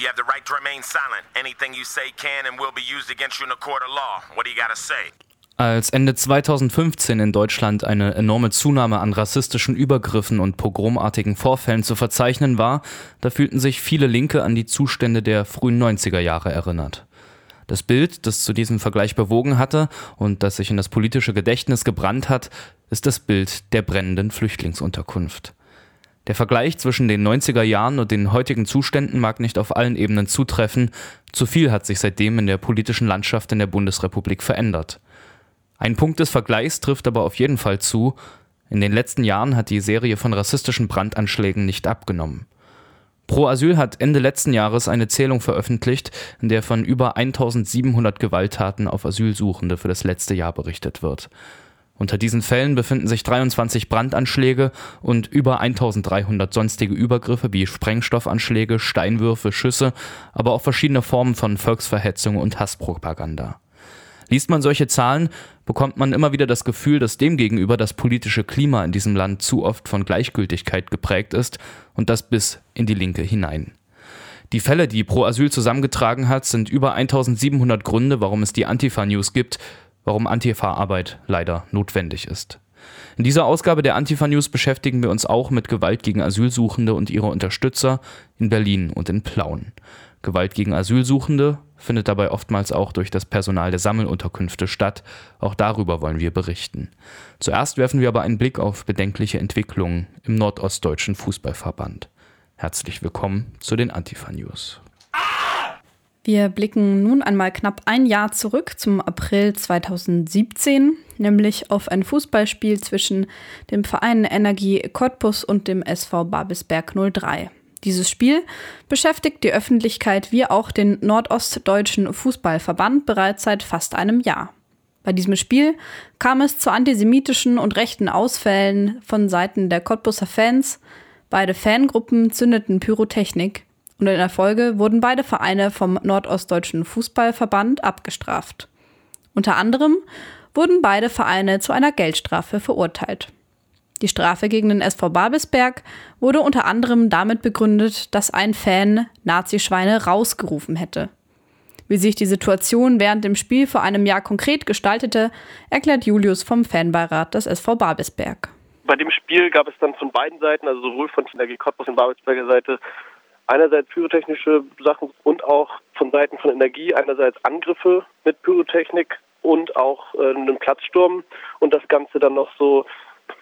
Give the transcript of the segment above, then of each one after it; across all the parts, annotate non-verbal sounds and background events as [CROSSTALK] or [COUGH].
You have the right to remain silent. Anything you say can and will be used against you in a court of law. What do you gotta say? Als Ende 2015 in Deutschland eine enorme Zunahme an rassistischen Übergriffen und pogromartigen Vorfällen zu verzeichnen war, da fühlten sich viele Linke an die Zustände der frühen 90er Jahre erinnert. Das Bild, das zu diesem Vergleich bewogen hatte und das sich in das politische Gedächtnis gebrannt hat, ist das Bild der brennenden Flüchtlingsunterkunft. Der Vergleich zwischen den 90er Jahren und den heutigen Zuständen mag nicht auf allen Ebenen zutreffen, zu viel hat sich seitdem in der politischen Landschaft in der Bundesrepublik verändert. Ein Punkt des Vergleichs trifft aber auf jeden Fall zu, in den letzten Jahren hat die Serie von rassistischen Brandanschlägen nicht abgenommen. Pro Asyl hat Ende letzten Jahres eine Zählung veröffentlicht, in der von über 1700 Gewalttaten auf Asylsuchende für das letzte Jahr berichtet wird. Unter diesen Fällen befinden sich 23 Brandanschläge und über 1300 sonstige Übergriffe wie Sprengstoffanschläge, Steinwürfe, Schüsse, aber auch verschiedene Formen von Volksverhetzung und Hasspropaganda. Liest man solche Zahlen, bekommt man immer wieder das Gefühl, dass demgegenüber das politische Klima in diesem Land zu oft von Gleichgültigkeit geprägt ist und das bis in die Linke hinein. Die Fälle, die Pro Asyl zusammengetragen hat, sind über 1700 Gründe, warum es die Antifa-News gibt warum Antifa-Arbeit leider notwendig ist. In dieser Ausgabe der Antifa News beschäftigen wir uns auch mit Gewalt gegen Asylsuchende und ihre Unterstützer in Berlin und in Plauen. Gewalt gegen Asylsuchende findet dabei oftmals auch durch das Personal der Sammelunterkünfte statt. Auch darüber wollen wir berichten. Zuerst werfen wir aber einen Blick auf bedenkliche Entwicklungen im nordostdeutschen Fußballverband. Herzlich willkommen zu den Antifa News. Wir blicken nun einmal knapp ein Jahr zurück zum April 2017, nämlich auf ein Fußballspiel zwischen dem Verein Energie Cottbus und dem SV Babelsberg 03. Dieses Spiel beschäftigt die Öffentlichkeit wie auch den Nordostdeutschen Fußballverband bereits seit fast einem Jahr. Bei diesem Spiel kam es zu antisemitischen und rechten Ausfällen von Seiten der Cottbuser Fans. Beide Fangruppen zündeten Pyrotechnik und in der Folge wurden beide Vereine vom Nordostdeutschen Fußballverband abgestraft. Unter anderem wurden beide Vereine zu einer Geldstrafe verurteilt. Die Strafe gegen den SV Babelsberg wurde unter anderem damit begründet, dass ein Fan Nazischweine rausgerufen hätte. Wie sich die Situation während dem Spiel vor einem Jahr konkret gestaltete, erklärt Julius vom Fanbeirat des SV Babelsberg. Bei dem Spiel gab es dann von beiden Seiten, also sowohl von der Cottbus und Babelsberger Seite, einerseits pyrotechnische Sachen und auch von Seiten von Energie einerseits Angriffe mit Pyrotechnik und auch äh, einen Platzsturm und das Ganze dann noch so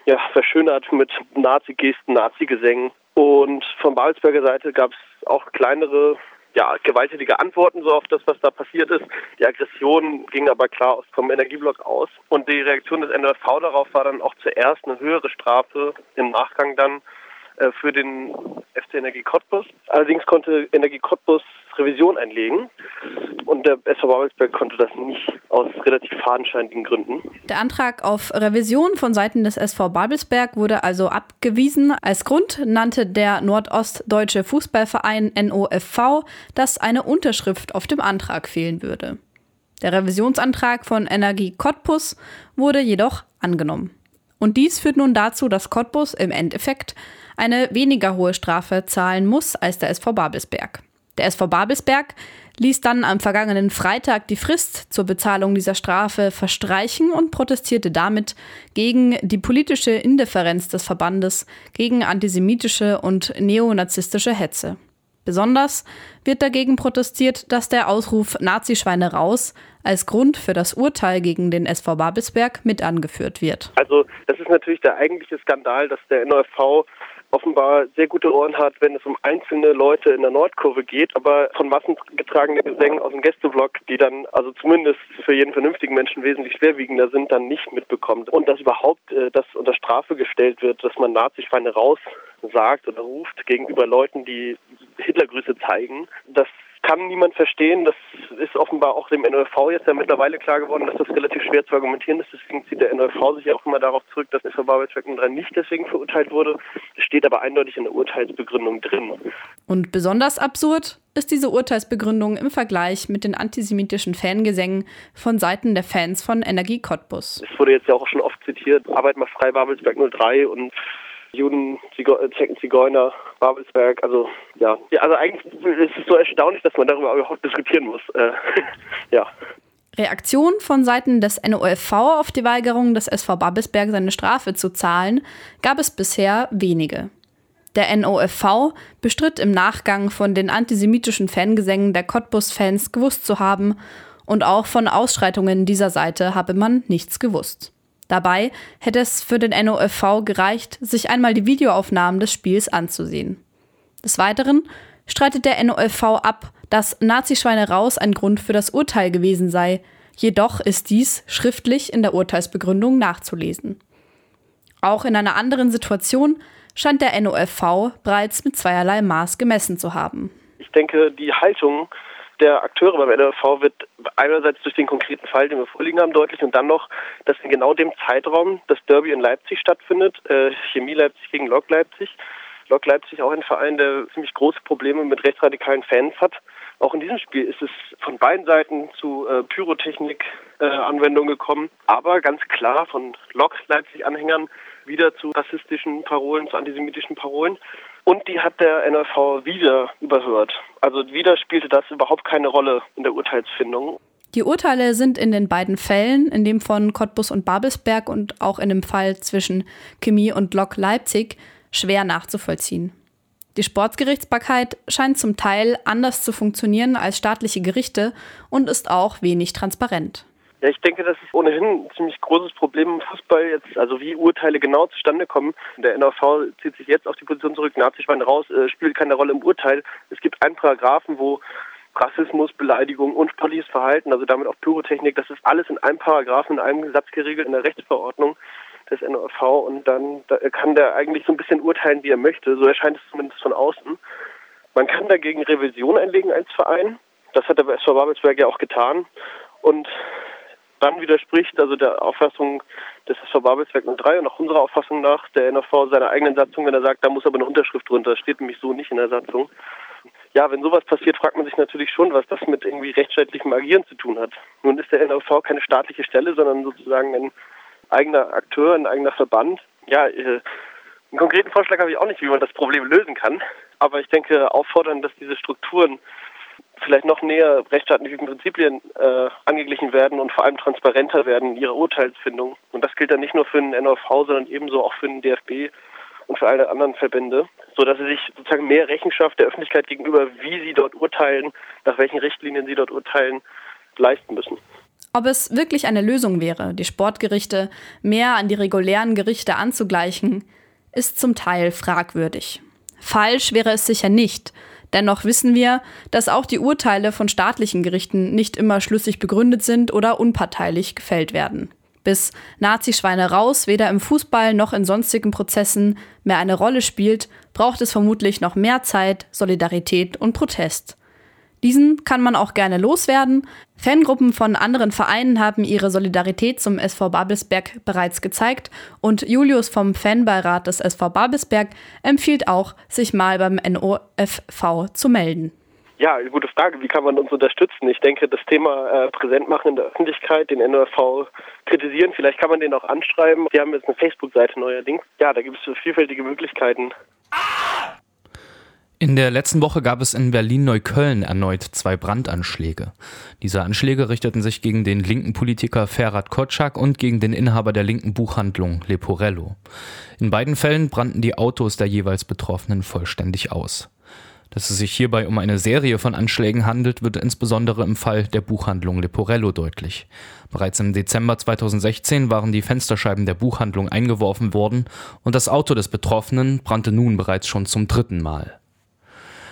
ja, verschönert mit Nazi-Gesten, Nazi-Gesängen. Und von Babelsberger Seite gab es auch kleinere, ja, gewalttätige Antworten so auf das, was da passiert ist. Die Aggression ging aber klar vom Energieblock aus. Und die Reaktion des NRV darauf war dann auch zuerst eine höhere Strafe, im Nachgang dann für den FC Energie Cottbus. Allerdings konnte Energie Cottbus Revision einlegen und der SV Babelsberg konnte das nicht aus relativ fadenscheinigen Gründen. Der Antrag auf Revision von Seiten des SV Babelsberg wurde also abgewiesen. Als Grund nannte der Nordostdeutsche Fußballverein NOFV, dass eine Unterschrift auf dem Antrag fehlen würde. Der Revisionsantrag von Energie Cottbus wurde jedoch angenommen. Und dies führt nun dazu, dass Cottbus im Endeffekt eine weniger hohe Strafe zahlen muss als der SV Babelsberg. Der SV Babelsberg ließ dann am vergangenen Freitag die Frist zur Bezahlung dieser Strafe verstreichen und protestierte damit gegen die politische Indifferenz des Verbandes, gegen antisemitische und neonazistische Hetze. Besonders wird dagegen protestiert, dass der Ausruf Nazischweine raus als Grund für das Urteil gegen den SV Babelsberg mit angeführt wird. Also das ist natürlich der eigentliche Skandal, dass der NOFV offenbar sehr gute Ohren hat, wenn es um einzelne Leute in der Nordkurve geht, aber von massengetragenen Gesängen aus dem Gästeblock, die dann also zumindest für jeden vernünftigen Menschen wesentlich schwerwiegender sind, dann nicht mitbekommt. Und dass überhaupt äh, das unter Strafe gestellt wird, dass man Nazi-Schweine raussagt oder ruft gegenüber Leuten, die Hitlergrüße zeigen, das kann niemand verstehen. Das ist offenbar auch dem NOV jetzt ja mittlerweile klar geworden, dass das relativ schwer zu argumentieren ist. Deswegen zieht der NOV sich ja auch immer darauf zurück, dass SV Babelsberg 3 nicht deswegen verurteilt wurde. Es steht aber eindeutig in der Urteilsbegründung drin. Und besonders absurd ist diese Urteilsbegründung im Vergleich mit den antisemitischen Fangesängen von Seiten der Fans von Energie Cottbus. Es wurde jetzt ja auch schon oft zitiert, Arbeit mal frei Babelsberg 03 und Juden, Zigeuner Babelsberg, also ja. ja. Also eigentlich ist es so erstaunlich, dass man darüber überhaupt diskutieren muss. Äh, [LAUGHS] ja. Reaktion von Seiten des NOFV auf die Weigerung des SV Babelsberg seine Strafe zu zahlen, gab es bisher wenige. Der NOFV bestritt im Nachgang von den antisemitischen Fangesängen der Cottbus-Fans gewusst zu haben und auch von Ausschreitungen dieser Seite habe man nichts gewusst. Dabei hätte es für den NOFV gereicht, sich einmal die Videoaufnahmen des Spiels anzusehen. Des Weiteren streitet der NOFV ab, dass Nazischweine raus ein Grund für das Urteil gewesen sei. Jedoch ist dies schriftlich in der Urteilsbegründung nachzulesen. Auch in einer anderen Situation scheint der NOFV bereits mit zweierlei Maß gemessen zu haben. Ich denke, die Haltung der Akteure beim NOFV wird einerseits durch den konkreten Fall, den wir vorliegen haben, deutlich und dann noch, dass in genau dem Zeitraum das Derby in Leipzig stattfindet, äh, Chemie Leipzig gegen Lok Leipzig. Lok Leipzig auch ein Verein, der ziemlich große Probleme mit rechtsradikalen Fans hat. Auch in diesem Spiel ist es von beiden Seiten zu äh, Pyrotechnik-Anwendungen äh, gekommen, aber ganz klar von Lok Leipzig-Anhängern wieder zu rassistischen Parolen, zu antisemitischen Parolen. Und die hat der NRV wieder überhört. Also wieder spielte das überhaupt keine Rolle in der Urteilsfindung. Die Urteile sind in den beiden Fällen, in dem von Cottbus und Babelsberg und auch in dem Fall zwischen Chemie und Lok Leipzig, schwer nachzuvollziehen. Die Sportgerichtsbarkeit scheint zum Teil anders zu funktionieren als staatliche Gerichte und ist auch wenig transparent. Ja, ich denke, das ist ohnehin ein ziemlich großes Problem im Fußball jetzt, also wie Urteile genau zustande kommen. Der NRV zieht sich jetzt auf die Position zurück, Nazi-Schwein raus, äh, spielt keine Rolle im Urteil. Es gibt einen Paragraphen, wo Rassismus, Beleidigung, unsportliches Verhalten, also damit auch Pyrotechnik, das ist alles in einem Paragraphen, in einem Satz geregelt in der Rechtsverordnung des NRV und dann da kann der eigentlich so ein bisschen urteilen, wie er möchte. So erscheint es zumindest von außen. Man kann dagegen Revision einlegen als Verein. Das hat der SV Babelsberg ja auch getan. Und dann widerspricht also der Auffassung des SV Babelsberg 03 und auch unserer Auffassung nach der NRV seiner eigenen Satzung, wenn er sagt, da muss aber eine Unterschrift drunter. Das steht nämlich so nicht in der Satzung. Ja, wenn sowas passiert, fragt man sich natürlich schon, was das mit irgendwie rechtsstaatlichem Agieren zu tun hat. Nun ist der NRV keine staatliche Stelle, sondern sozusagen ein eigener Akteur, ein eigener Verband. Ja, äh, einen konkreten Vorschlag habe ich auch nicht, wie man das Problem lösen kann. Aber ich denke, auffordern, dass diese Strukturen vielleicht noch näher rechtsstaatlichen Prinzipien äh, angeglichen werden und vor allem transparenter werden in ihrer Urteilsfindung. Und das gilt dann nicht nur für den NOV, sondern ebenso auch für den DFB und für alle anderen Verbände, sodass sie sich sozusagen mehr Rechenschaft der Öffentlichkeit gegenüber, wie sie dort urteilen, nach welchen Richtlinien sie dort urteilen, leisten müssen. Ob es wirklich eine Lösung wäre, die Sportgerichte mehr an die regulären Gerichte anzugleichen, ist zum Teil fragwürdig. Falsch wäre es sicher nicht, Dennoch wissen wir, dass auch die Urteile von staatlichen Gerichten nicht immer schlüssig begründet sind oder unparteilich gefällt werden. Bis Nazischweine raus weder im Fußball noch in sonstigen Prozessen mehr eine Rolle spielt, braucht es vermutlich noch mehr Zeit, Solidarität und Protest. Diesen kann man auch gerne loswerden. Fangruppen von anderen Vereinen haben ihre Solidarität zum SV Babelsberg bereits gezeigt und Julius vom Fanbeirat des SV Babelsberg empfiehlt auch, sich mal beim NOFV zu melden. Ja, gute Frage. Wie kann man uns unterstützen? Ich denke, das Thema äh, präsent machen in der Öffentlichkeit, den NOFV kritisieren, vielleicht kann man den auch anschreiben. Wir haben jetzt eine Facebook-Seite neuerdings. Ja, da gibt es vielfältige Möglichkeiten. In der letzten Woche gab es in Berlin-Neukölln erneut zwei Brandanschläge. Diese Anschläge richteten sich gegen den linken Politiker Ferhat Kotschak und gegen den Inhaber der linken Buchhandlung Leporello. In beiden Fällen brannten die Autos der jeweils Betroffenen vollständig aus. Dass es sich hierbei um eine Serie von Anschlägen handelt, wird insbesondere im Fall der Buchhandlung Leporello deutlich. Bereits im Dezember 2016 waren die Fensterscheiben der Buchhandlung eingeworfen worden und das Auto des Betroffenen brannte nun bereits schon zum dritten Mal.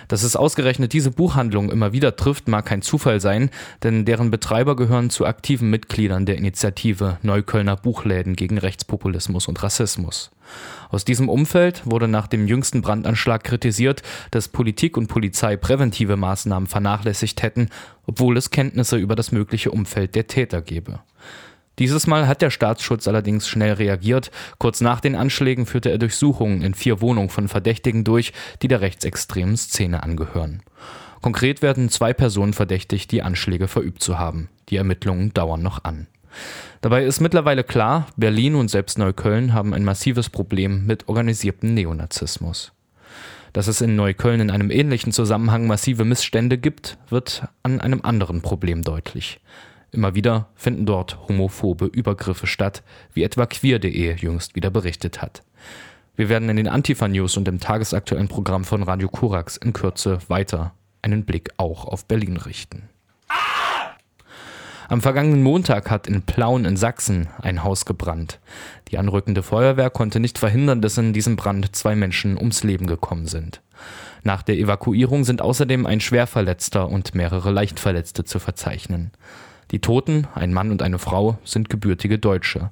Dass es ausgerechnet diese Buchhandlung immer wieder trifft, mag kein Zufall sein, denn deren Betreiber gehören zu aktiven Mitgliedern der Initiative Neuköllner Buchläden gegen Rechtspopulismus und Rassismus. Aus diesem Umfeld wurde nach dem jüngsten Brandanschlag kritisiert, dass Politik und Polizei präventive Maßnahmen vernachlässigt hätten, obwohl es Kenntnisse über das mögliche Umfeld der Täter gebe. Dieses Mal hat der Staatsschutz allerdings schnell reagiert. Kurz nach den Anschlägen führte er Durchsuchungen in vier Wohnungen von Verdächtigen durch, die der rechtsextremen Szene angehören. Konkret werden zwei Personen verdächtigt, die Anschläge verübt zu haben. Die Ermittlungen dauern noch an. Dabei ist mittlerweile klar, Berlin und selbst Neukölln haben ein massives Problem mit organisiertem Neonazismus. Dass es in Neukölln in einem ähnlichen Zusammenhang massive Missstände gibt, wird an einem anderen Problem deutlich. Immer wieder finden dort homophobe Übergriffe statt, wie etwa queer.de jüngst wieder berichtet hat. Wir werden in den Antifa-News und im tagesaktuellen Programm von Radio Kurax in Kürze weiter einen Blick auch auf Berlin richten. Am vergangenen Montag hat in Plauen in Sachsen ein Haus gebrannt. Die anrückende Feuerwehr konnte nicht verhindern, dass in diesem Brand zwei Menschen ums Leben gekommen sind. Nach der Evakuierung sind außerdem ein Schwerverletzter und mehrere Leichtverletzte zu verzeichnen. Die Toten, ein Mann und eine Frau, sind gebürtige Deutsche.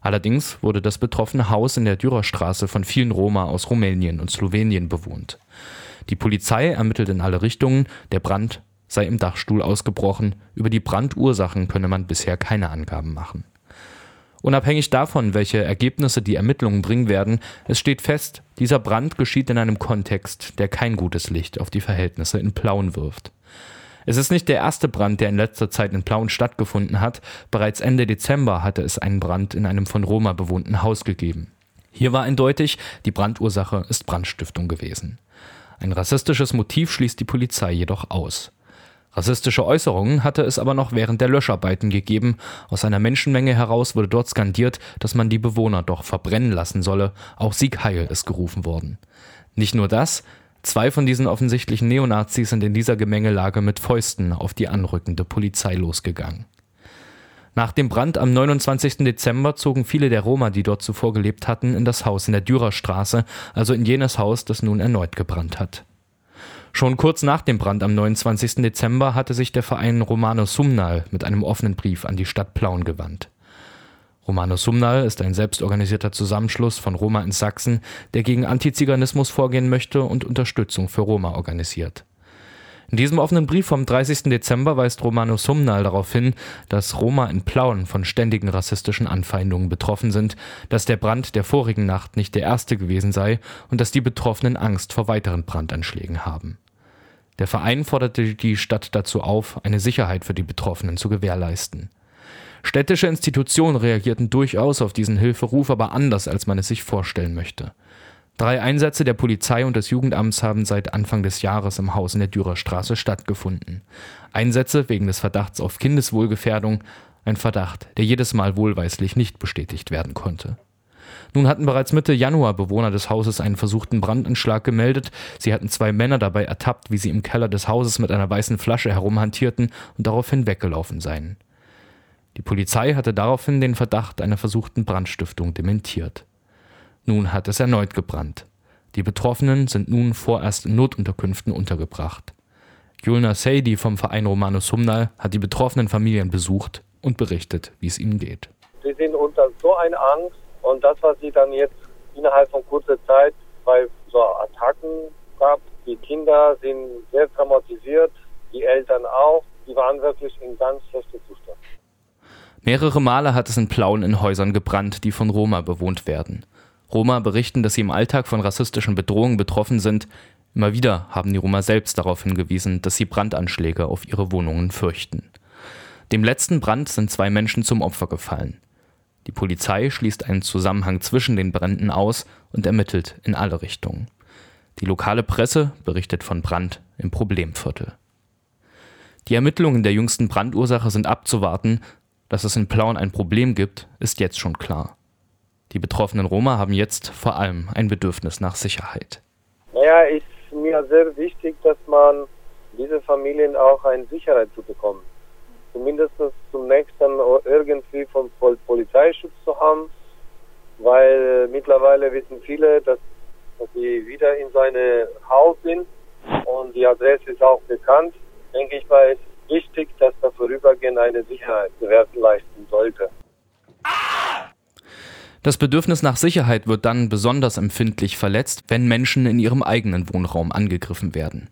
Allerdings wurde das betroffene Haus in der Dürerstraße von vielen Roma aus Rumänien und Slowenien bewohnt. Die Polizei ermittelt in alle Richtungen, der Brand sei im Dachstuhl ausgebrochen. Über die Brandursachen könne man bisher keine Angaben machen. Unabhängig davon, welche Ergebnisse die Ermittlungen bringen werden, es steht fest, dieser Brand geschieht in einem Kontext, der kein gutes Licht auf die Verhältnisse in Plauen wirft. Es ist nicht der erste Brand, der in letzter Zeit in Plauen stattgefunden hat. Bereits Ende Dezember hatte es einen Brand in einem von Roma bewohnten Haus gegeben. Hier war eindeutig, die Brandursache ist Brandstiftung gewesen. Ein rassistisches Motiv schließt die Polizei jedoch aus. Rassistische Äußerungen hatte es aber noch während der Löscharbeiten gegeben. Aus einer Menschenmenge heraus wurde dort skandiert, dass man die Bewohner doch verbrennen lassen solle. Auch Sieg Heil ist gerufen worden. Nicht nur das, zwei von diesen offensichtlichen Neonazis sind in dieser Gemengelage mit Fäusten auf die anrückende Polizei losgegangen. Nach dem Brand am 29. Dezember zogen viele der Roma, die dort zuvor gelebt hatten, in das Haus in der Dürerstraße, also in jenes Haus, das nun erneut gebrannt hat. Schon kurz nach dem Brand am 29. Dezember hatte sich der Verein Romano Sumnal mit einem offenen Brief an die Stadt Plauen gewandt. Romano Sumnal ist ein selbstorganisierter Zusammenschluss von Roma in Sachsen, der gegen Antiziganismus vorgehen möchte und Unterstützung für Roma organisiert. In diesem offenen Brief vom 30. Dezember weist Romano Sumnal darauf hin, dass Roma in Plauen von ständigen rassistischen Anfeindungen betroffen sind, dass der Brand der vorigen Nacht nicht der erste gewesen sei und dass die Betroffenen Angst vor weiteren Brandanschlägen haben. Der Verein forderte die Stadt dazu auf, eine Sicherheit für die Betroffenen zu gewährleisten. Städtische Institutionen reagierten durchaus auf diesen Hilferuf, aber anders, als man es sich vorstellen möchte. Drei Einsätze der Polizei und des Jugendamts haben seit Anfang des Jahres im Haus in der Dürerstraße stattgefunden. Einsätze wegen des Verdachts auf Kindeswohlgefährdung, ein Verdacht, der jedes Mal wohlweislich nicht bestätigt werden konnte. Nun hatten bereits Mitte Januar Bewohner des Hauses einen versuchten Brandanschlag gemeldet. Sie hatten zwei Männer dabei ertappt, wie sie im Keller des Hauses mit einer weißen Flasche herumhantierten und daraufhin weggelaufen seien. Die Polizei hatte daraufhin den Verdacht einer versuchten Brandstiftung dementiert. Nun hat es erneut gebrannt. Die Betroffenen sind nun vorerst in Notunterkünften untergebracht. Julna Seidi vom Verein Romanus Humnal hat die betroffenen Familien besucht und berichtet, wie es ihnen geht. Sie sind unter so einer Angst und das, was sie dann jetzt innerhalb von kurzer Zeit bei so Attacken gab, die Kinder sind sehr traumatisiert, die Eltern auch, die waren wirklich in ganz schlechter Zustand. Mehrere Male hat es in Plauen in Häusern gebrannt, die von Roma bewohnt werden. Roma berichten, dass sie im Alltag von rassistischen Bedrohungen betroffen sind. Immer wieder haben die Roma selbst darauf hingewiesen, dass sie Brandanschläge auf ihre Wohnungen fürchten. Dem letzten Brand sind zwei Menschen zum Opfer gefallen. Die Polizei schließt einen Zusammenhang zwischen den Bränden aus und ermittelt in alle Richtungen. Die lokale Presse berichtet von Brand im Problemviertel. Die Ermittlungen der jüngsten Brandursache sind abzuwarten. Dass es in Plauen ein Problem gibt, ist jetzt schon klar. Die betroffenen Roma haben jetzt vor allem ein Bedürfnis nach Sicherheit. Naja, ist mir sehr wichtig, dass man diese Familien auch eine Sicherheit zu bekommen. Zumindest zunächst dann irgendwie vom Polizeischutz zu haben, weil mittlerweile wissen viele, dass, dass sie wieder in seine Haus sind und die Adresse ist auch bekannt. Denke ich mal, ist wichtig, dass da vorübergehend eine Sicherheit gewährleisten sollte. Das Bedürfnis nach Sicherheit wird dann besonders empfindlich verletzt, wenn Menschen in ihrem eigenen Wohnraum angegriffen werden.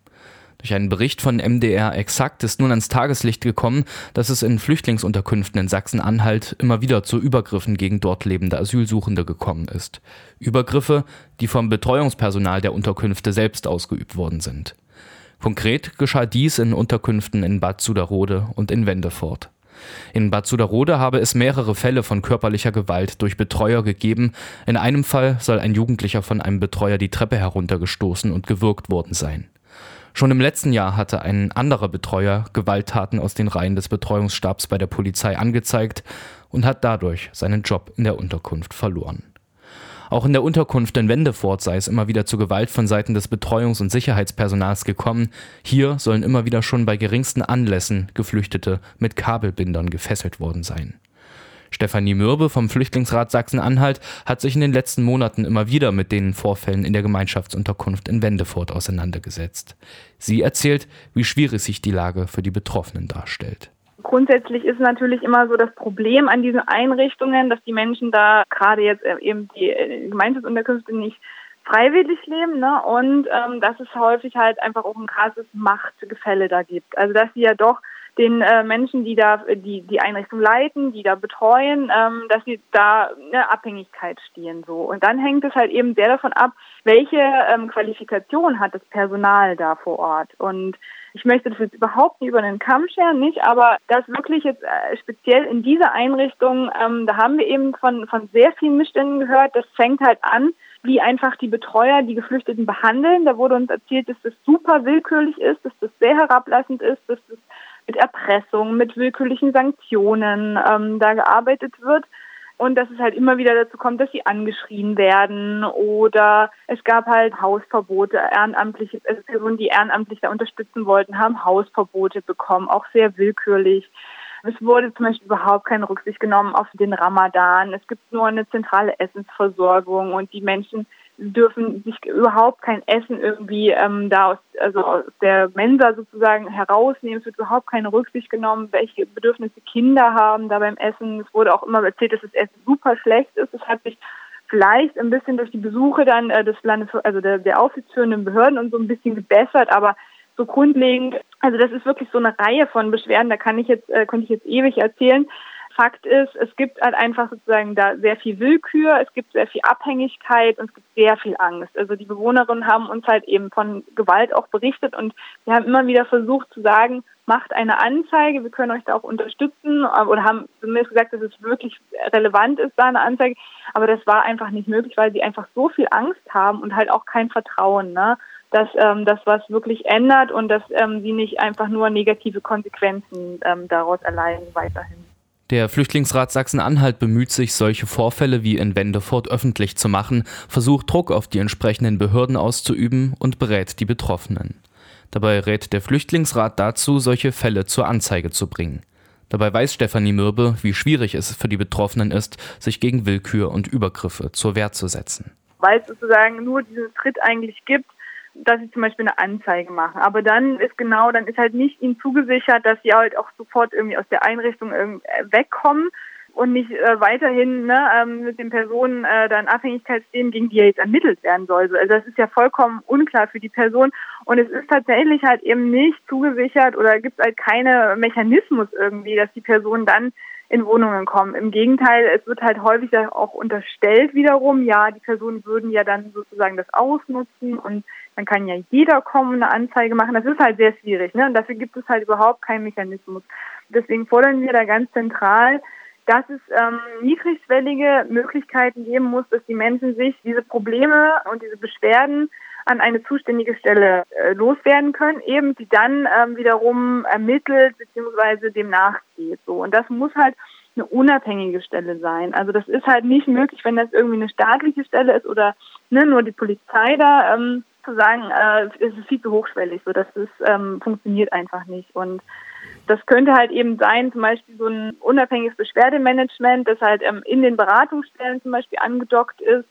Durch einen Bericht von MDR Exakt ist nun ans Tageslicht gekommen, dass es in Flüchtlingsunterkünften in Sachsen-Anhalt immer wieder zu Übergriffen gegen dort lebende Asylsuchende gekommen ist. Übergriffe, die vom Betreuungspersonal der Unterkünfte selbst ausgeübt worden sind. Konkret geschah dies in Unterkünften in Bad Suderode und in Wendefort. In Bad Suderode habe es mehrere Fälle von körperlicher Gewalt durch Betreuer gegeben. In einem Fall soll ein Jugendlicher von einem Betreuer die Treppe heruntergestoßen und gewürgt worden sein. Schon im letzten Jahr hatte ein anderer Betreuer Gewalttaten aus den Reihen des Betreuungsstabs bei der Polizei angezeigt und hat dadurch seinen Job in der Unterkunft verloren. Auch in der Unterkunft in Wendefort sei es immer wieder zu Gewalt von Seiten des Betreuungs- und Sicherheitspersonals gekommen. Hier sollen immer wieder schon bei geringsten Anlässen Geflüchtete mit Kabelbindern gefesselt worden sein. Stefanie Mürbe vom Flüchtlingsrat Sachsen-Anhalt hat sich in den letzten Monaten immer wieder mit den Vorfällen in der Gemeinschaftsunterkunft in Wendefort auseinandergesetzt. Sie erzählt, wie schwierig sich die Lage für die Betroffenen darstellt. Grundsätzlich ist natürlich immer so das Problem an diesen Einrichtungen, dass die Menschen da gerade jetzt äh, eben die äh, Gemeinschaftsunterkünfte nicht freiwillig leben, ne? Und ähm, dass es häufig halt einfach auch ein krasses Machtgefälle da gibt. Also dass sie ja doch den äh, Menschen, die da die die Einrichtung leiten, die da betreuen, ähm, dass sie da eine Abhängigkeit stehen so. Und dann hängt es halt eben sehr davon ab, welche ähm, Qualifikation hat das Personal da vor Ort. Und ich möchte das jetzt überhaupt nicht über den Kamm scheren, nicht, aber das wirklich jetzt äh, speziell in dieser Einrichtung, ähm, da haben wir eben von, von sehr vielen Missständen gehört. Das fängt halt an, wie einfach die Betreuer die Geflüchteten behandeln. Da wurde uns erzählt, dass das super willkürlich ist, dass das sehr herablassend ist, dass das mit Erpressung, mit willkürlichen Sanktionen ähm, da gearbeitet wird und dass es halt immer wieder dazu kommt, dass sie angeschrien werden oder es gab halt Hausverbote, ehrenamtliche also Personen, die ehrenamtlich da unterstützen wollten, haben Hausverbote bekommen, auch sehr willkürlich. Es wurde zum Beispiel überhaupt keine Rücksicht genommen auf den Ramadan. Es gibt nur eine zentrale Essensversorgung und die Menschen dürfen sich überhaupt kein Essen irgendwie ähm, da aus, also aus der Mensa sozusagen herausnehmen. Es wird überhaupt keine Rücksicht genommen, welche Bedürfnisse Kinder haben da beim Essen. Es wurde auch immer erzählt, dass das Essen super schlecht ist. Es hat sich vielleicht ein bisschen durch die Besuche dann äh, des Landes, also der, der aufsichtsführenden Behörden und so ein bisschen gebessert, aber so grundlegend, also das ist wirklich so eine Reihe von Beschwerden, da kann ich jetzt, äh, könnte ich jetzt ewig erzählen. Fakt ist, es gibt halt einfach sozusagen da sehr viel Willkür, es gibt sehr viel Abhängigkeit und es gibt sehr viel Angst. Also die Bewohnerinnen haben uns halt eben von Gewalt auch berichtet und wir haben immer wieder versucht zu sagen, macht eine Anzeige, wir können euch da auch unterstützen oder haben zumindest gesagt, dass es wirklich relevant ist, da eine Anzeige. Aber das war einfach nicht möglich, weil sie einfach so viel Angst haben und halt auch kein Vertrauen, ne? dass ähm, das was wirklich ändert und dass ähm, sie nicht einfach nur negative Konsequenzen ähm, daraus erleiden weiterhin. Der Flüchtlingsrat Sachsen-Anhalt bemüht sich, solche Vorfälle wie in Wendefort öffentlich zu machen, versucht Druck auf die entsprechenden Behörden auszuüben und berät die Betroffenen. Dabei rät der Flüchtlingsrat dazu, solche Fälle zur Anzeige zu bringen. Dabei weiß Stefanie Mürbe, wie schwierig es für die Betroffenen ist, sich gegen Willkür und Übergriffe zur Wehr zu setzen. Weil es sozusagen nur diesen Schritt eigentlich gibt, dass sie zum Beispiel eine Anzeige machen. Aber dann ist genau, dann ist halt nicht ihnen zugesichert, dass sie halt auch sofort irgendwie aus der Einrichtung äh, wegkommen und nicht äh, weiterhin ne, ähm, mit den Personen äh, dann Abhängigkeit stehen, gegen die jetzt ermittelt werden soll. Also das ist ja vollkommen unklar für die Person und es ist tatsächlich halt eben nicht zugesichert oder gibt halt keine Mechanismus irgendwie, dass die Person dann in Wohnungen kommen. Im Gegenteil, es wird halt häufig auch unterstellt wiederum, ja, die Personen würden ja dann sozusagen das ausnutzen und dann kann ja jeder kommen und eine Anzeige machen. Das ist halt sehr schwierig, ne? Und dafür gibt es halt überhaupt keinen Mechanismus. Deswegen fordern wir da ganz zentral, dass es ähm, niedrigschwellige Möglichkeiten geben muss, dass die Menschen sich diese Probleme und diese Beschwerden an eine zuständige Stelle äh, loswerden können, eben die dann ähm, wiederum ermittelt bzw. dem nachgeht. So und das muss halt eine unabhängige Stelle sein. Also das ist halt nicht möglich, wenn das irgendwie eine staatliche Stelle ist oder ne, nur die Polizei da ähm, zu sagen, äh, es ist viel zu hochschwellig, so das ist, ähm, funktioniert einfach nicht. Und das könnte halt eben sein, zum Beispiel so ein unabhängiges Beschwerdemanagement, das halt ähm, in den Beratungsstellen zum Beispiel angedockt ist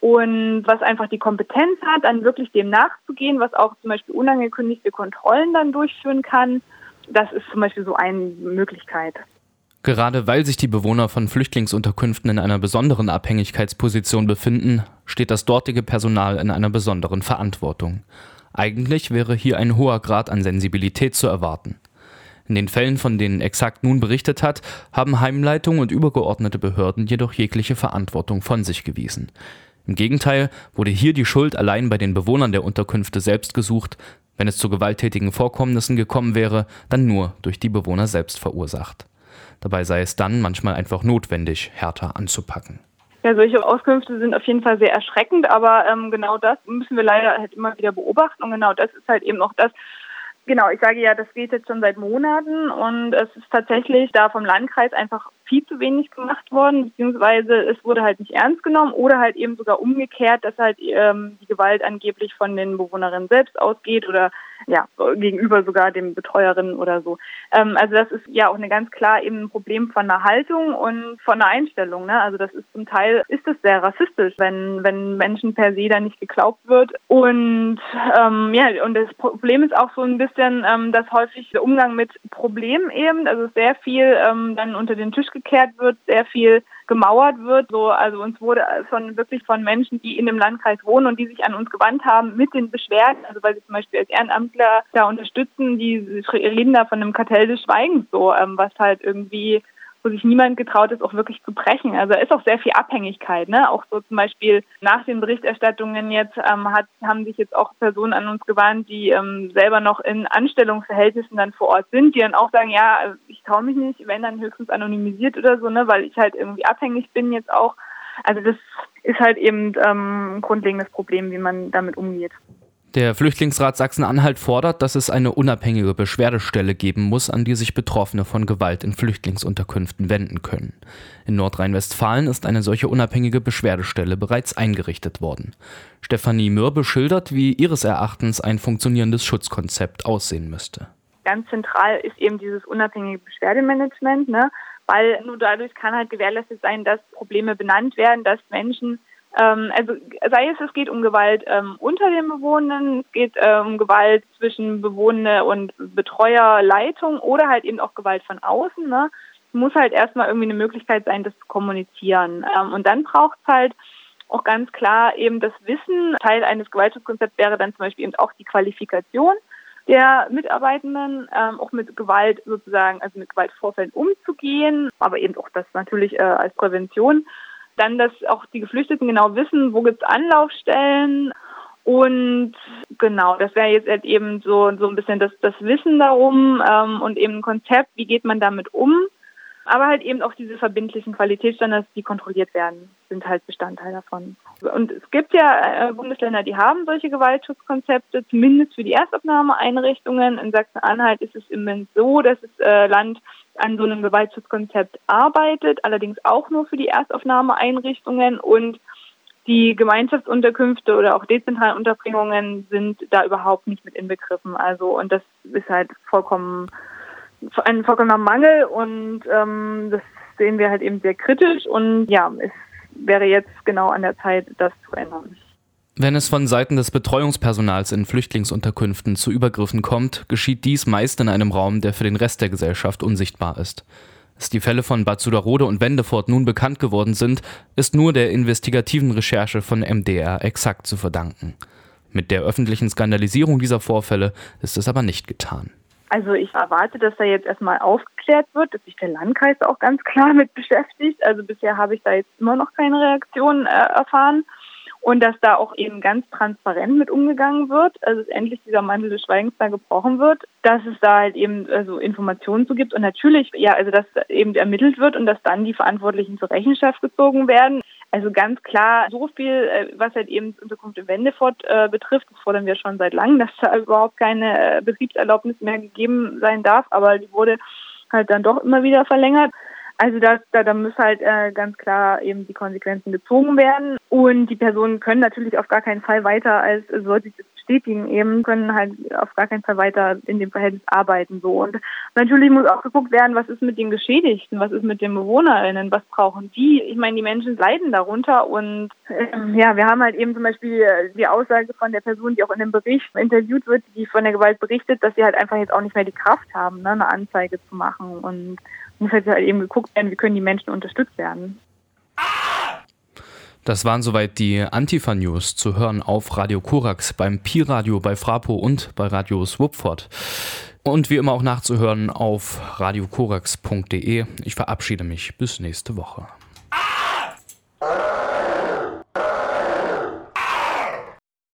und was einfach die Kompetenz hat, dann wirklich dem nachzugehen, was auch zum Beispiel unangekündigte Kontrollen dann durchführen kann. Das ist zum Beispiel so eine Möglichkeit. Gerade weil sich die Bewohner von Flüchtlingsunterkünften in einer besonderen Abhängigkeitsposition befinden, steht das dortige Personal in einer besonderen Verantwortung. Eigentlich wäre hier ein hoher Grad an Sensibilität zu erwarten. In den Fällen, von denen exakt nun berichtet hat, haben Heimleitung und übergeordnete Behörden jedoch jegliche Verantwortung von sich gewiesen. Im Gegenteil wurde hier die Schuld allein bei den Bewohnern der Unterkünfte selbst gesucht, wenn es zu gewalttätigen Vorkommnissen gekommen wäre, dann nur durch die Bewohner selbst verursacht. Dabei sei es dann manchmal einfach notwendig, härter anzupacken. Ja, solche Auskünfte sind auf jeden Fall sehr erschreckend, aber ähm, genau das müssen wir leider halt immer wieder beobachten und genau das ist halt eben auch das, Genau, ich sage ja, das geht jetzt schon seit Monaten und es ist tatsächlich da vom Landkreis einfach viel zu wenig gemacht worden, beziehungsweise es wurde halt nicht ernst genommen oder halt eben sogar umgekehrt, dass halt ähm, die Gewalt angeblich von den Bewohnerinnen selbst ausgeht oder ja, gegenüber sogar dem Betreuerinnen oder so. Ähm, also das ist ja auch eine ganz klar eben ein Problem von der Haltung und von der Einstellung. Ne? Also das ist zum Teil ist es sehr rassistisch, wenn wenn Menschen per se dann nicht geglaubt wird. Und ähm, ja, und das Problem ist auch so ein bisschen, ähm, dass häufig der Umgang mit Problemen eben, also sehr viel ähm, dann unter den Tisch gekehrt wird, sehr viel gemauert wird. So, also uns wurde von wirklich von Menschen, die in dem Landkreis wohnen und die sich an uns gewandt haben mit den Beschwerden, also weil sie zum Beispiel als Ehrenamtler da unterstützen, die reden da von einem Kartell des Schweigens so, ähm, was halt irgendwie wo sich niemand getraut ist, auch wirklich zu brechen. Also ist auch sehr viel Abhängigkeit, ne? Auch so zum Beispiel nach den Berichterstattungen jetzt ähm, hat, haben sich jetzt auch Personen an uns gewarnt, die ähm, selber noch in Anstellungsverhältnissen dann vor Ort sind, die dann auch sagen, ja, ich traue mich nicht, wenn dann höchstens anonymisiert oder so, ne, weil ich halt irgendwie abhängig bin jetzt auch. Also das ist halt eben ähm, ein grundlegendes Problem, wie man damit umgeht. Der Flüchtlingsrat Sachsen-Anhalt fordert, dass es eine unabhängige Beschwerdestelle geben muss, an die sich Betroffene von Gewalt in Flüchtlingsunterkünften wenden können. In Nordrhein-Westfalen ist eine solche unabhängige Beschwerdestelle bereits eingerichtet worden. Stefanie Mürbe schildert, wie ihres Erachtens ein funktionierendes Schutzkonzept aussehen müsste. Ganz zentral ist eben dieses unabhängige Beschwerdemanagement, ne? weil nur dadurch kann halt gewährleistet sein, dass Probleme benannt werden, dass Menschen ähm, also sei es, es geht um Gewalt ähm, unter den Bewohnern, es geht äh, um Gewalt zwischen Bewohner und Betreuer, Leitung oder halt eben auch Gewalt von außen. Ne? Muss halt erstmal irgendwie eine Möglichkeit sein, das zu kommunizieren. Ähm, und dann braucht es halt auch ganz klar eben das Wissen. Teil eines Gewaltschutzkonzepts wäre dann zum Beispiel eben auch die Qualifikation der Mitarbeitenden, ähm, auch mit Gewalt sozusagen, also mit Gewaltvorfällen umzugehen, aber eben auch das natürlich äh, als Prävention dann, dass auch die Geflüchteten genau wissen, wo gibt es Anlaufstellen. Und genau, das wäre jetzt halt eben so, so ein bisschen das, das Wissen darum ähm, und eben ein Konzept, wie geht man damit um. Aber halt eben auch diese verbindlichen Qualitätsstandards, die kontrolliert werden, sind halt Bestandteil davon. Und es gibt ja äh, Bundesländer, die haben solche Gewaltschutzkonzepte, zumindest für die Erstaufnahmeeinrichtungen. In Sachsen-Anhalt ist es immense so, dass das äh, Land an so einem Gewaltschutzkonzept arbeitet, allerdings auch nur für die Erstaufnahmeeinrichtungen und die Gemeinschaftsunterkünfte oder auch dezentralen Unterbringungen sind da überhaupt nicht mit inbegriffen. Also und das ist halt vollkommen ein vollkommener Mangel und ähm, das sehen wir halt eben sehr kritisch und ja, es wäre jetzt genau an der Zeit, das zu ändern. Wenn es von Seiten des Betreuungspersonals in Flüchtlingsunterkünften zu Übergriffen kommt, geschieht dies meist in einem Raum, der für den Rest der Gesellschaft unsichtbar ist. Dass die Fälle von Bad Suderode und Wendefort nun bekannt geworden sind, ist nur der investigativen Recherche von MDR exakt zu verdanken. Mit der öffentlichen Skandalisierung dieser Vorfälle ist es aber nicht getan. Also ich erwarte, dass da jetzt erstmal aufgeklärt wird, dass sich der Landkreis auch ganz klar mit beschäftigt. Also bisher habe ich da jetzt immer noch keine Reaktion äh, erfahren und dass da auch eben ganz transparent mit umgegangen wird, also dass endlich dieser Mantel des Schweigens da gebrochen wird, dass es da halt eben also Informationen zu gibt und natürlich, ja, also dass eben ermittelt wird und dass dann die Verantwortlichen zur Rechenschaft gezogen werden. Also ganz klar, so viel, äh, was halt eben in Wendefort äh, betrifft, das fordern wir schon seit langem, [LAUGHS] dass da überhaupt keine äh, Betriebserlaubnis mehr gegeben sein darf, aber die wurde halt dann doch immer wieder verlängert. Also da, da, da muss halt äh, ganz klar eben die Konsequenzen gezogen werden. Und die Personen können natürlich auf gar keinen Fall weiter, als sollte ich das bestätigen, eben können halt auf gar keinen Fall weiter in dem Verhältnis arbeiten. so Und natürlich muss auch geguckt werden, was ist mit den Geschädigten, was ist mit den BewohnerInnen, was brauchen die? Ich meine, die Menschen leiden darunter und ähm, ja, wir haben halt eben zum Beispiel die Aussage von der Person, die auch in dem Bericht interviewt wird, die von der Gewalt berichtet, dass sie halt einfach jetzt auch nicht mehr die Kraft haben, ne, eine Anzeige zu machen und muss jetzt halt eben geguckt werden, wie können die Menschen unterstützt werden. Das waren soweit die Antifa-News zu hören auf Radio Korax, beim Pi-Radio, bei Frapo und bei Radio Swupford. Und wie immer auch nachzuhören auf radiokorax.de. Ich verabschiede mich bis nächste Woche.